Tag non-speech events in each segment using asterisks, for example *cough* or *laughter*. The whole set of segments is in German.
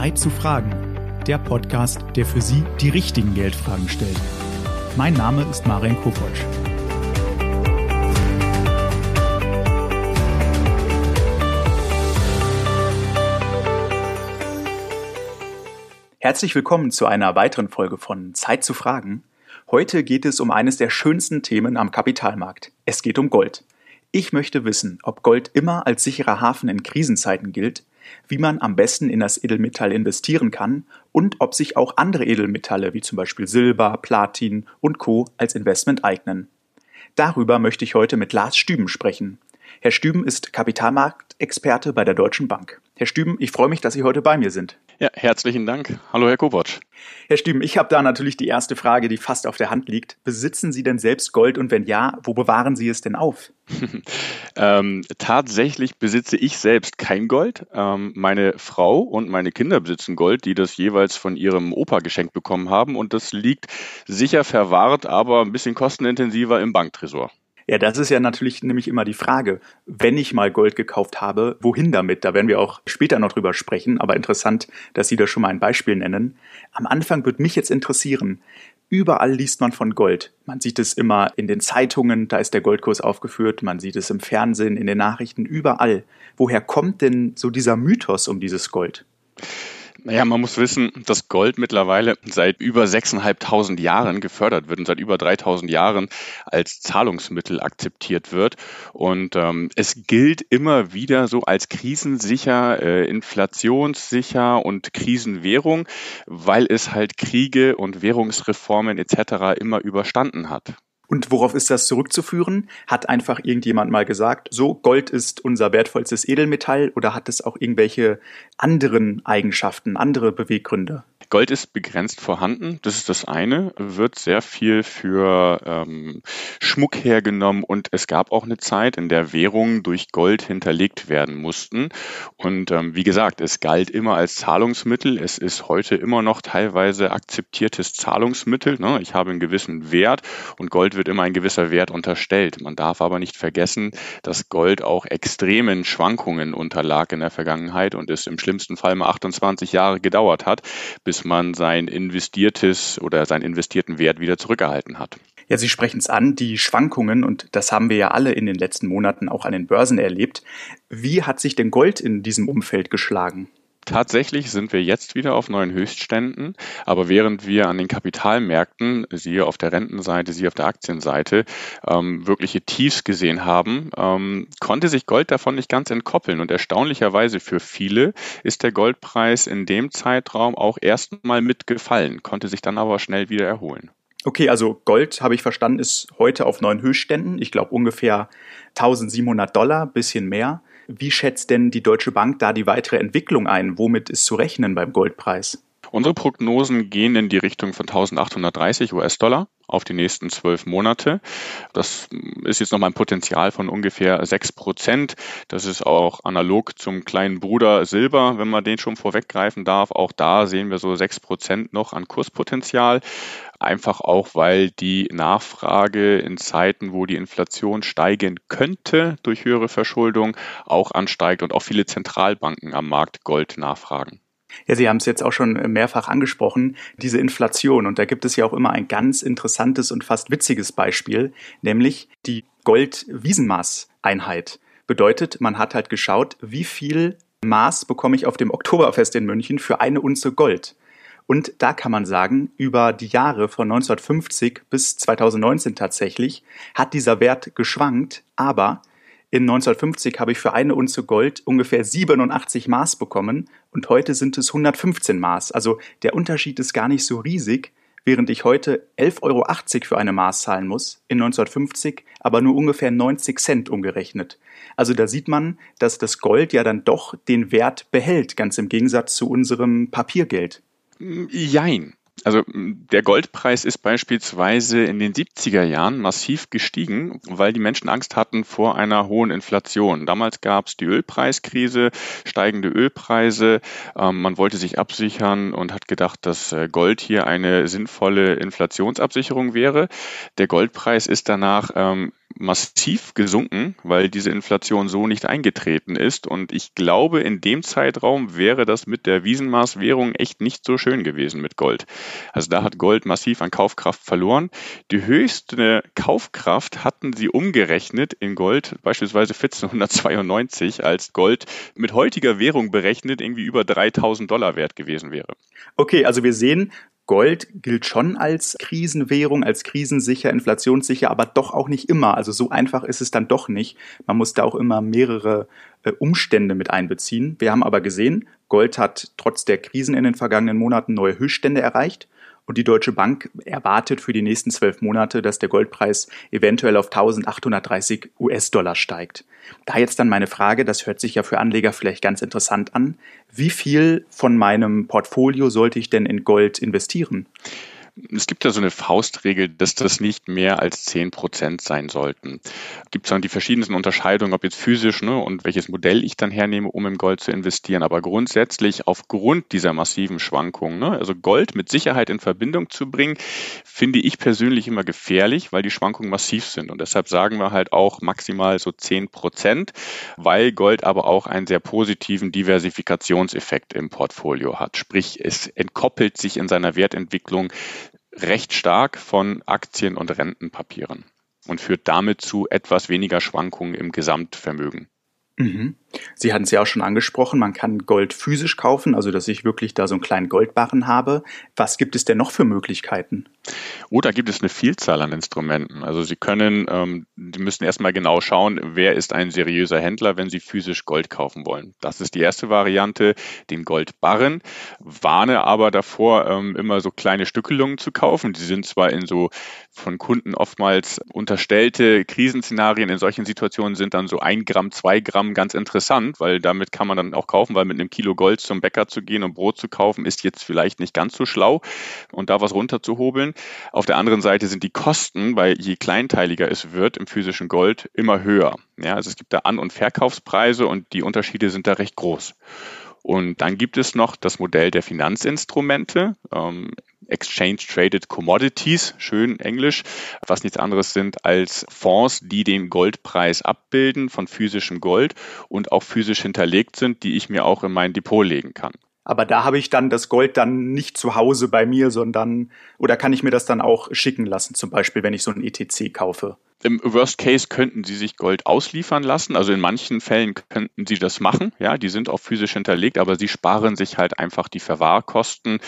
Zeit zu fragen. Der Podcast, der für Sie die richtigen Geldfragen stellt. Mein Name ist Marian Kopotsch. Herzlich willkommen zu einer weiteren Folge von Zeit zu fragen. Heute geht es um eines der schönsten Themen am Kapitalmarkt. Es geht um Gold. Ich möchte wissen, ob Gold immer als sicherer Hafen in Krisenzeiten gilt, wie man am besten in das Edelmetall investieren kann und ob sich auch andere Edelmetalle wie zum Beispiel Silber, Platin und Co. als Investment eignen. Darüber möchte ich heute mit Lars Stüben sprechen. Herr Stüben ist Kapitalmarktexperte bei der Deutschen Bank. Herr Stüben, ich freue mich, dass Sie heute bei mir sind. Ja, herzlichen Dank. Hallo, Herr Kopotsch. Herr Stüben, ich habe da natürlich die erste Frage, die fast auf der Hand liegt. Besitzen Sie denn selbst Gold und wenn ja, wo bewahren Sie es denn auf? *laughs* ähm, tatsächlich besitze ich selbst kein Gold. Ähm, meine Frau und meine Kinder besitzen Gold, die das jeweils von ihrem Opa geschenkt bekommen haben und das liegt sicher verwahrt, aber ein bisschen kostenintensiver im Banktresor. Ja, das ist ja natürlich nämlich immer die Frage, wenn ich mal Gold gekauft habe, wohin damit? Da werden wir auch später noch drüber sprechen, aber interessant, dass Sie da schon mal ein Beispiel nennen. Am Anfang würde mich jetzt interessieren, Überall liest man von Gold. Man sieht es immer in den Zeitungen, da ist der Goldkurs aufgeführt, man sieht es im Fernsehen, in den Nachrichten, überall. Woher kommt denn so dieser Mythos um dieses Gold? Naja, man muss wissen, dass Gold mittlerweile seit über 6.500 Jahren gefördert wird und seit über 3.000 Jahren als Zahlungsmittel akzeptiert wird. Und ähm, es gilt immer wieder so als krisensicher, äh, inflationssicher und Krisenwährung, weil es halt Kriege und Währungsreformen etc. immer überstanden hat. Und worauf ist das zurückzuführen? Hat einfach irgendjemand mal gesagt, so Gold ist unser wertvollstes Edelmetall oder hat es auch irgendwelche anderen Eigenschaften, andere Beweggründe? Gold ist begrenzt vorhanden, das ist das eine, wird sehr viel für ähm, Schmuck hergenommen und es gab auch eine Zeit, in der Währungen durch Gold hinterlegt werden mussten. Und ähm, wie gesagt, es galt immer als Zahlungsmittel, es ist heute immer noch teilweise akzeptiertes Zahlungsmittel. Ne? Ich habe einen gewissen Wert und Gold wird immer ein gewisser Wert unterstellt. Man darf aber nicht vergessen, dass Gold auch extremen Schwankungen unterlag in der Vergangenheit und es im schlimmsten Fall mal 28 Jahre gedauert hat, bis man sein investiertes oder seinen investierten Wert wieder zurückerhalten hat. Ja, Sie sprechen es an, die Schwankungen, und das haben wir ja alle in den letzten Monaten auch an den Börsen erlebt. Wie hat sich denn Gold in diesem Umfeld geschlagen? Tatsächlich sind wir jetzt wieder auf neuen Höchstständen, aber während wir an den Kapitalmärkten, siehe auf der Rentenseite, siehe auf der Aktienseite, ähm, wirkliche Tiefs gesehen haben, ähm, konnte sich Gold davon nicht ganz entkoppeln. Und erstaunlicherweise für viele ist der Goldpreis in dem Zeitraum auch erstmal mitgefallen, konnte sich dann aber schnell wieder erholen. Okay, also Gold, habe ich verstanden, ist heute auf neuen Höchstständen. Ich glaube ungefähr 1700 Dollar, bisschen mehr. Wie schätzt denn die Deutsche Bank da die weitere Entwicklung ein? Womit ist zu rechnen beim Goldpreis? Unsere Prognosen gehen in die Richtung von 1830 US-Dollar auf die nächsten zwölf Monate. Das ist jetzt nochmal ein Potenzial von ungefähr sechs Prozent. Das ist auch analog zum kleinen Bruder Silber, wenn man den schon vorweggreifen darf. Auch da sehen wir so sechs Prozent noch an Kurspotenzial. Einfach auch, weil die Nachfrage in Zeiten, wo die Inflation steigen könnte durch höhere Verschuldung, auch ansteigt und auch viele Zentralbanken am Markt Gold nachfragen. Ja, Sie haben es jetzt auch schon mehrfach angesprochen, diese Inflation. Und da gibt es ja auch immer ein ganz interessantes und fast witziges Beispiel, nämlich die Gold-Wiesenmaß-Einheit. Bedeutet, man hat halt geschaut, wie viel Maß bekomme ich auf dem Oktoberfest in München für eine Unze Gold. Und da kann man sagen, über die Jahre von 1950 bis 2019 tatsächlich hat dieser Wert geschwankt, aber in 1950 habe ich für eine Unze Gold ungefähr 87 Maß bekommen und heute sind es 115 Maß. Also der Unterschied ist gar nicht so riesig, während ich heute 11,80 Euro für eine Maß zahlen muss, in 1950 aber nur ungefähr 90 Cent umgerechnet. Also da sieht man, dass das Gold ja dann doch den Wert behält, ganz im Gegensatz zu unserem Papiergeld. Jein. Also der Goldpreis ist beispielsweise in den 70er Jahren massiv gestiegen, weil die Menschen Angst hatten vor einer hohen Inflation. Damals gab es die Ölpreiskrise, steigende Ölpreise. Ähm, man wollte sich absichern und hat gedacht, dass äh, Gold hier eine sinnvolle Inflationsabsicherung wäre. Der Goldpreis ist danach ähm, massiv gesunken, weil diese Inflation so nicht eingetreten ist. Und ich glaube, in dem Zeitraum wäre das mit der Wiesenmaßwährung echt nicht so schön gewesen mit Gold. Also da hat Gold massiv an Kaufkraft verloren. Die höchste Kaufkraft hatten sie umgerechnet in Gold, beispielsweise 1492, als Gold mit heutiger Währung berechnet irgendwie über 3000 Dollar wert gewesen wäre. Okay, also wir sehen, Gold gilt schon als Krisenwährung, als krisensicher, inflationssicher, aber doch auch nicht immer. Also so einfach ist es dann doch nicht. Man muss da auch immer mehrere äh, Umstände mit einbeziehen. Wir haben aber gesehen, Gold hat trotz der Krisen in den vergangenen Monaten neue Höchststände erreicht. Und die Deutsche Bank erwartet für die nächsten zwölf Monate, dass der Goldpreis eventuell auf 1830 US-Dollar steigt. Da jetzt dann meine Frage, das hört sich ja für Anleger vielleicht ganz interessant an. Wie viel von meinem Portfolio sollte ich denn in Gold investieren? Es gibt ja so eine Faustregel, dass das nicht mehr als 10 Prozent sein sollten. Es gibt dann die verschiedensten Unterscheidungen, ob jetzt physisch ne, und welches Modell ich dann hernehme, um im Gold zu investieren. Aber grundsätzlich aufgrund dieser massiven Schwankungen, ne, also Gold mit Sicherheit in Verbindung zu bringen, finde ich persönlich immer gefährlich, weil die Schwankungen massiv sind. Und deshalb sagen wir halt auch maximal so 10 Prozent, weil Gold aber auch einen sehr positiven Diversifikationseffekt im Portfolio hat. Sprich, es entkoppelt sich in seiner Wertentwicklung recht stark von Aktien und Rentenpapieren und führt damit zu etwas weniger Schwankungen im Gesamtvermögen. Mhm. Sie hatten es ja auch schon angesprochen, man kann Gold physisch kaufen, also dass ich wirklich da so einen kleinen Goldbarren habe. Was gibt es denn noch für Möglichkeiten? Oh, da gibt es eine Vielzahl an Instrumenten. Also Sie können, ähm, Sie müssen erstmal genau schauen, wer ist ein seriöser Händler, wenn Sie physisch Gold kaufen wollen. Das ist die erste Variante, den Goldbarren. Warne aber davor, ähm, immer so kleine Stückelungen zu kaufen. Die sind zwar in so von Kunden oftmals unterstellte Krisenszenarien. In solchen Situationen sind dann so ein Gramm, zwei Gramm ganz interessant interessant, weil damit kann man dann auch kaufen, weil mit einem Kilo Gold zum Bäcker zu gehen und Brot zu kaufen, ist jetzt vielleicht nicht ganz so schlau und da was runterzuhobeln. Auf der anderen Seite sind die Kosten, weil je kleinteiliger es wird im physischen Gold, immer höher. Ja, also es gibt da An- und Verkaufspreise und die Unterschiede sind da recht groß. Und dann gibt es noch das Modell der Finanzinstrumente. Ähm, Exchange Traded Commodities, schön Englisch, was nichts anderes sind als Fonds, die den Goldpreis abbilden von physischem Gold und auch physisch hinterlegt sind, die ich mir auch in mein Depot legen kann. Aber da habe ich dann das Gold dann nicht zu Hause bei mir, sondern oder kann ich mir das dann auch schicken lassen, zum Beispiel, wenn ich so ein ETC kaufe? Im Worst Case könnten Sie sich Gold ausliefern lassen. Also in manchen Fällen könnten Sie das machen. Ja, die sind auch physisch hinterlegt, aber Sie sparen sich halt einfach die Verwahrkosten.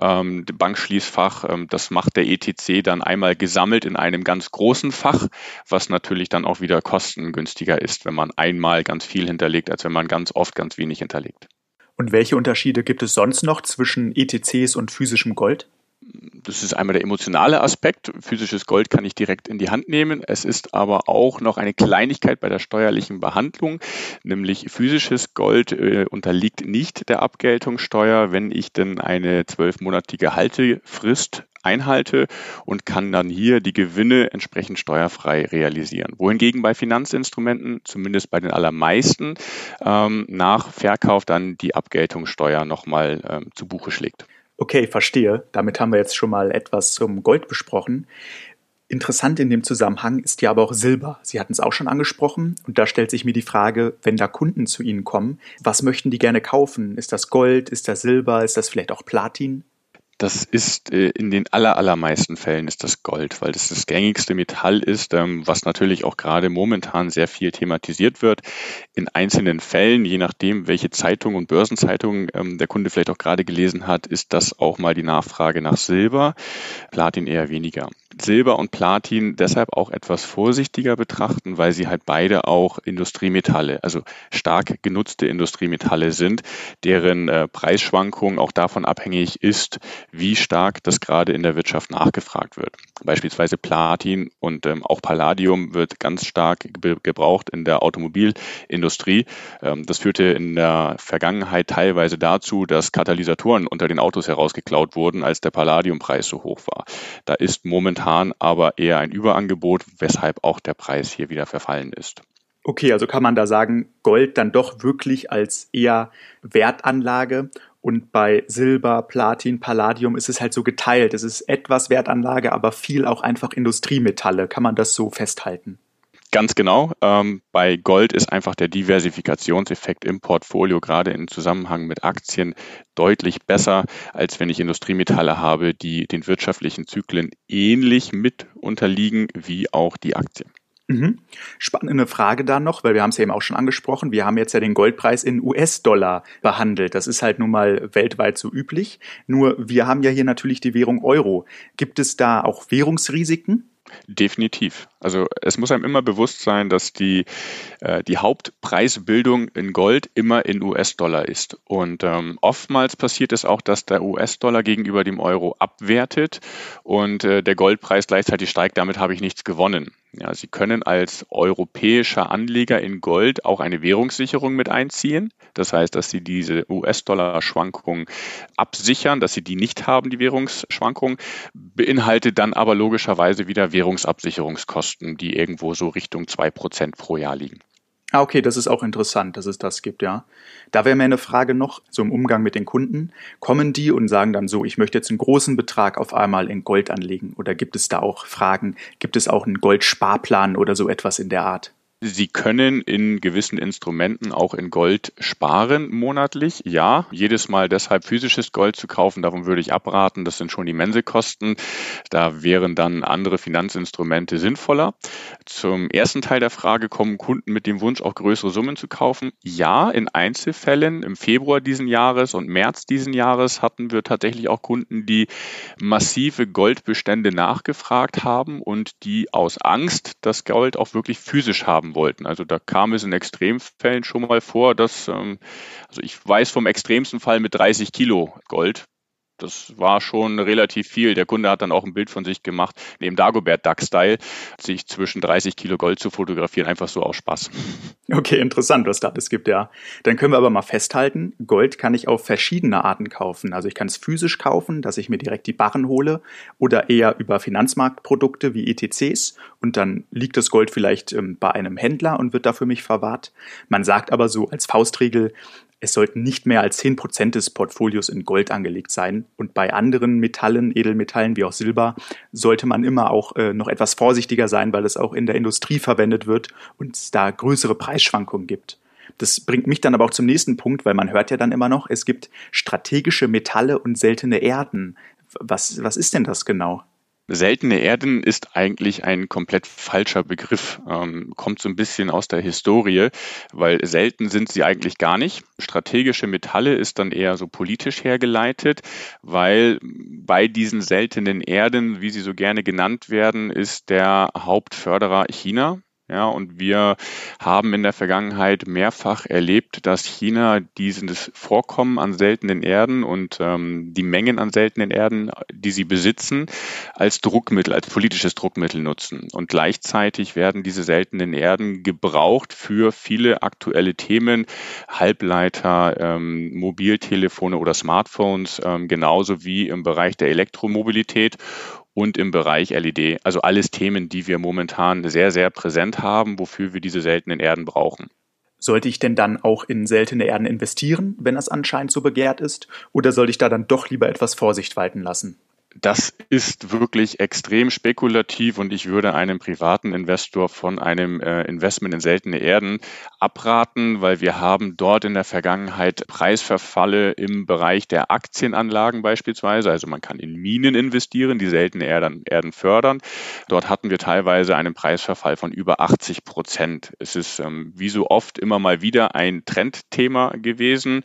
Ähm, Bankschließfach, ähm, das macht der ETC dann einmal gesammelt in einem ganz großen Fach, was natürlich dann auch wieder kostengünstiger ist, wenn man einmal ganz viel hinterlegt, als wenn man ganz oft ganz wenig hinterlegt. Und welche Unterschiede gibt es sonst noch zwischen ETCs und physischem Gold? Das ist einmal der emotionale Aspekt. Physisches Gold kann ich direkt in die Hand nehmen. Es ist aber auch noch eine Kleinigkeit bei der steuerlichen Behandlung, nämlich physisches Gold äh, unterliegt nicht der Abgeltungssteuer, wenn ich denn eine zwölfmonatige Haltefrist einhalte und kann dann hier die Gewinne entsprechend steuerfrei realisieren. Wohingegen bei Finanzinstrumenten, zumindest bei den allermeisten, ähm, nach Verkauf dann die Abgeltungssteuer nochmal ähm, zu Buche schlägt. Okay, verstehe. Damit haben wir jetzt schon mal etwas zum Gold besprochen. Interessant in dem Zusammenhang ist ja aber auch Silber. Sie hatten es auch schon angesprochen und da stellt sich mir die Frage, wenn da Kunden zu Ihnen kommen, was möchten die gerne kaufen? Ist das Gold? Ist das Silber? Ist das vielleicht auch Platin? Das ist äh, in den aller, allermeisten Fällen ist das Gold, weil das das gängigste Metall ist, ähm, was natürlich auch gerade momentan sehr viel thematisiert wird. In einzelnen Fällen, je nachdem, welche Zeitung und Börsenzeitung ähm, der Kunde vielleicht auch gerade gelesen hat, ist das auch mal die Nachfrage nach Silber, Platin eher weniger. Silber und Platin deshalb auch etwas vorsichtiger betrachten, weil sie halt beide auch Industriemetalle, also stark genutzte Industriemetalle sind, deren äh, Preisschwankung auch davon abhängig ist, wie stark das gerade in der Wirtschaft nachgefragt wird. Beispielsweise Platin und ähm, auch Palladium wird ganz stark gebraucht in der Automobilindustrie. Ähm, das führte in der Vergangenheit teilweise dazu, dass Katalysatoren unter den Autos herausgeklaut wurden, als der Palladiumpreis so hoch war. Da ist momentan aber eher ein Überangebot, weshalb auch der Preis hier wieder verfallen ist. Okay, also kann man da sagen, Gold dann doch wirklich als eher Wertanlage und bei Silber, Platin, Palladium ist es halt so geteilt. Es ist etwas Wertanlage, aber viel auch einfach Industriemetalle. Kann man das so festhalten? Ganz genau. Ähm, bei Gold ist einfach der Diversifikationseffekt im Portfolio gerade im Zusammenhang mit Aktien deutlich besser, als wenn ich Industriemetalle habe, die den wirtschaftlichen Zyklen ähnlich mit unterliegen wie auch die Aktien. Mhm. Spannende Frage da noch, weil wir haben es ja eben auch schon angesprochen. Wir haben jetzt ja den Goldpreis in US-Dollar behandelt. Das ist halt nun mal weltweit so üblich. Nur wir haben ja hier natürlich die Währung Euro. Gibt es da auch Währungsrisiken? Definitiv. Also es muss einem immer bewusst sein, dass die, äh, die Hauptpreisbildung in Gold immer in US-Dollar ist. Und ähm, oftmals passiert es auch, dass der US-Dollar gegenüber dem Euro abwertet und äh, der Goldpreis gleichzeitig steigt. Damit habe ich nichts gewonnen. Ja, Sie können als europäischer Anleger in Gold auch eine Währungssicherung mit einziehen. Das heißt, dass Sie diese US-Dollar-Schwankungen absichern, dass Sie die nicht haben, die Währungsschwankungen, beinhaltet dann aber logischerweise wieder Währungsabsicherungskosten, die irgendwo so Richtung zwei Prozent pro Jahr liegen. Ah, okay, das ist auch interessant, dass es das gibt, ja. Da wäre mir eine Frage noch, so im Umgang mit den Kunden. Kommen die und sagen dann so, ich möchte jetzt einen großen Betrag auf einmal in Gold anlegen? Oder gibt es da auch Fragen? Gibt es auch einen Goldsparplan oder so etwas in der Art? Sie können in gewissen Instrumenten auch in Gold sparen monatlich. Ja, jedes Mal deshalb physisches Gold zu kaufen, davon würde ich abraten. Das sind schon immense Kosten. Da wären dann andere Finanzinstrumente sinnvoller. Zum ersten Teil der Frage kommen Kunden mit dem Wunsch, auch größere Summen zu kaufen. Ja, in Einzelfällen im Februar diesen Jahres und März diesen Jahres hatten wir tatsächlich auch Kunden, die massive Goldbestände nachgefragt haben und die aus Angst das Gold auch wirklich physisch haben haben wollten. Also da kam es in Extremfällen schon mal vor, dass, ähm, also ich weiß vom extremsten Fall mit 30 Kilo Gold, das war schon relativ viel. Der Kunde hat dann auch ein Bild von sich gemacht, neben Dagobert Duck-Style, sich zwischen 30 Kilo Gold zu fotografieren, einfach so aus Spaß. Okay, interessant, was da alles gibt, ja. Dann können wir aber mal festhalten, Gold kann ich auf verschiedene Arten kaufen. Also ich kann es physisch kaufen, dass ich mir direkt die Barren hole oder eher über Finanzmarktprodukte wie ETCs und dann liegt das Gold vielleicht ähm, bei einem Händler und wird da für mich verwahrt. Man sagt aber so als Faustregel, es sollten nicht mehr als 10% des Portfolios in Gold angelegt sein. Und bei anderen Metallen, Edelmetallen wie auch Silber, sollte man immer auch äh, noch etwas vorsichtiger sein, weil es auch in der Industrie verwendet wird und es da größere Preisschwankungen gibt. Das bringt mich dann aber auch zum nächsten Punkt, weil man hört ja dann immer noch, es gibt strategische Metalle und seltene Erden. Was, was ist denn das genau? Seltene Erden ist eigentlich ein komplett falscher Begriff, ähm, kommt so ein bisschen aus der Historie, weil selten sind sie eigentlich gar nicht. Strategische Metalle ist dann eher so politisch hergeleitet, weil bei diesen seltenen Erden, wie sie so gerne genannt werden, ist der Hauptförderer China. Ja, und wir haben in der Vergangenheit mehrfach erlebt, dass China dieses Vorkommen an seltenen Erden und ähm, die Mengen an seltenen Erden, die sie besitzen, als Druckmittel, als politisches Druckmittel nutzen. Und gleichzeitig werden diese seltenen Erden gebraucht für viele aktuelle Themen, Halbleiter, ähm, Mobiltelefone oder Smartphones, ähm, genauso wie im Bereich der Elektromobilität und im Bereich LED. Also alles Themen, die wir momentan sehr, sehr präsent haben, wofür wir diese seltenen Erden brauchen. Sollte ich denn dann auch in seltene Erden investieren, wenn das anscheinend so begehrt ist? Oder sollte ich da dann doch lieber etwas Vorsicht walten lassen? Das ist wirklich extrem spekulativ und ich würde einem privaten Investor von einem äh, Investment in seltene Erden abraten, weil wir haben dort in der Vergangenheit Preisverfalle im Bereich der Aktienanlagen beispielsweise. Also man kann in Minen investieren, die seltene Erden, Erden fördern. Dort hatten wir teilweise einen Preisverfall von über 80 Prozent. Es ist ähm, wie so oft immer mal wieder ein Trendthema gewesen,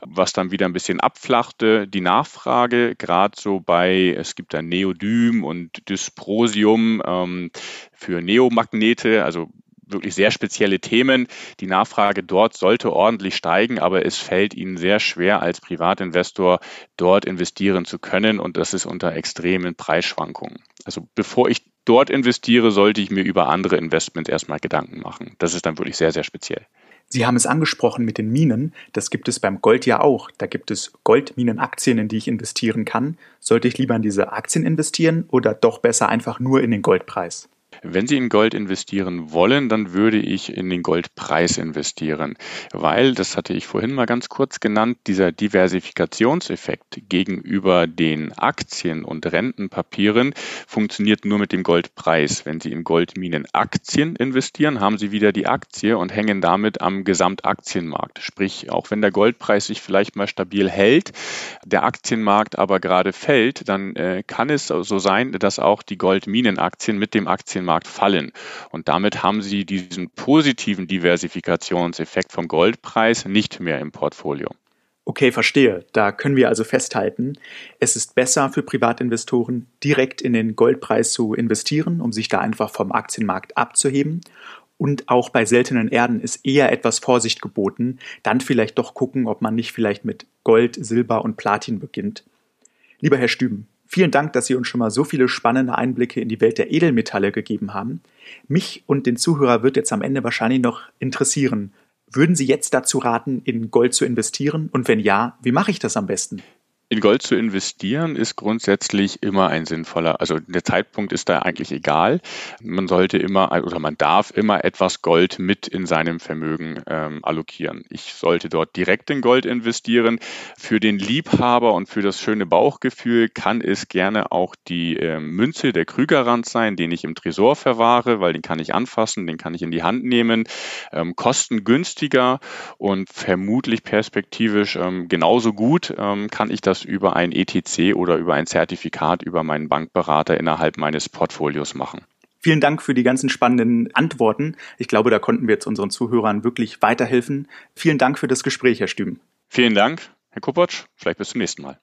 was dann wieder ein bisschen abflachte. Die Nachfrage gerade so bei es gibt dann Neodym und Dysprosium ähm, für Neomagnete, also wirklich sehr spezielle Themen. Die Nachfrage dort sollte ordentlich steigen, aber es fällt Ihnen sehr schwer als Privatinvestor dort investieren zu können und das ist unter extremen Preisschwankungen. Also bevor ich dort investiere, sollte ich mir über andere Investments erstmal Gedanken machen. Das ist dann wirklich sehr, sehr speziell. Sie haben es angesprochen mit den Minen. Das gibt es beim Gold ja auch. Da gibt es Goldminenaktien, in die ich investieren kann. Sollte ich lieber in diese Aktien investieren oder doch besser einfach nur in den Goldpreis? Wenn Sie in Gold investieren wollen, dann würde ich in den Goldpreis investieren, weil, das hatte ich vorhin mal ganz kurz genannt, dieser Diversifikationseffekt gegenüber den Aktien und Rentenpapieren funktioniert nur mit dem Goldpreis. Wenn Sie in Goldminenaktien investieren, haben Sie wieder die Aktie und hängen damit am Gesamtaktienmarkt. Sprich, auch wenn der Goldpreis sich vielleicht mal stabil hält, der Aktienmarkt aber gerade fällt, dann äh, kann es so sein, dass auch die Goldminenaktien mit dem Aktienmarkt Aktienmarkt fallen. Und damit haben Sie diesen positiven Diversifikationseffekt vom Goldpreis nicht mehr im Portfolio. Okay, verstehe. Da können wir also festhalten, es ist besser für Privatinvestoren, direkt in den Goldpreis zu investieren, um sich da einfach vom Aktienmarkt abzuheben. Und auch bei seltenen Erden ist eher etwas Vorsicht geboten. Dann vielleicht doch gucken, ob man nicht vielleicht mit Gold, Silber und Platin beginnt. Lieber Herr Stüben, Vielen Dank, dass Sie uns schon mal so viele spannende Einblicke in die Welt der Edelmetalle gegeben haben. Mich und den Zuhörer wird jetzt am Ende wahrscheinlich noch interessieren. Würden Sie jetzt dazu raten, in Gold zu investieren? Und wenn ja, wie mache ich das am besten? In Gold zu investieren ist grundsätzlich immer ein sinnvoller, also der Zeitpunkt ist da eigentlich egal. Man sollte immer oder man darf immer etwas Gold mit in seinem Vermögen ähm, allokieren. Ich sollte dort direkt in Gold investieren. Für den Liebhaber und für das schöne Bauchgefühl kann es gerne auch die äh, Münze der Krügerrand sein, den ich im Tresor verwahre, weil den kann ich anfassen, den kann ich in die Hand nehmen. Ähm, kostengünstiger und vermutlich perspektivisch ähm, genauso gut ähm, kann ich das das über ein ETC oder über ein Zertifikat über meinen Bankberater innerhalb meines Portfolios machen. Vielen Dank für die ganzen spannenden Antworten. Ich glaube, da konnten wir jetzt unseren Zuhörern wirklich weiterhelfen. Vielen Dank für das Gespräch, Herr Stüben. Vielen Dank, Herr Kupotsch. Vielleicht bis zum nächsten Mal.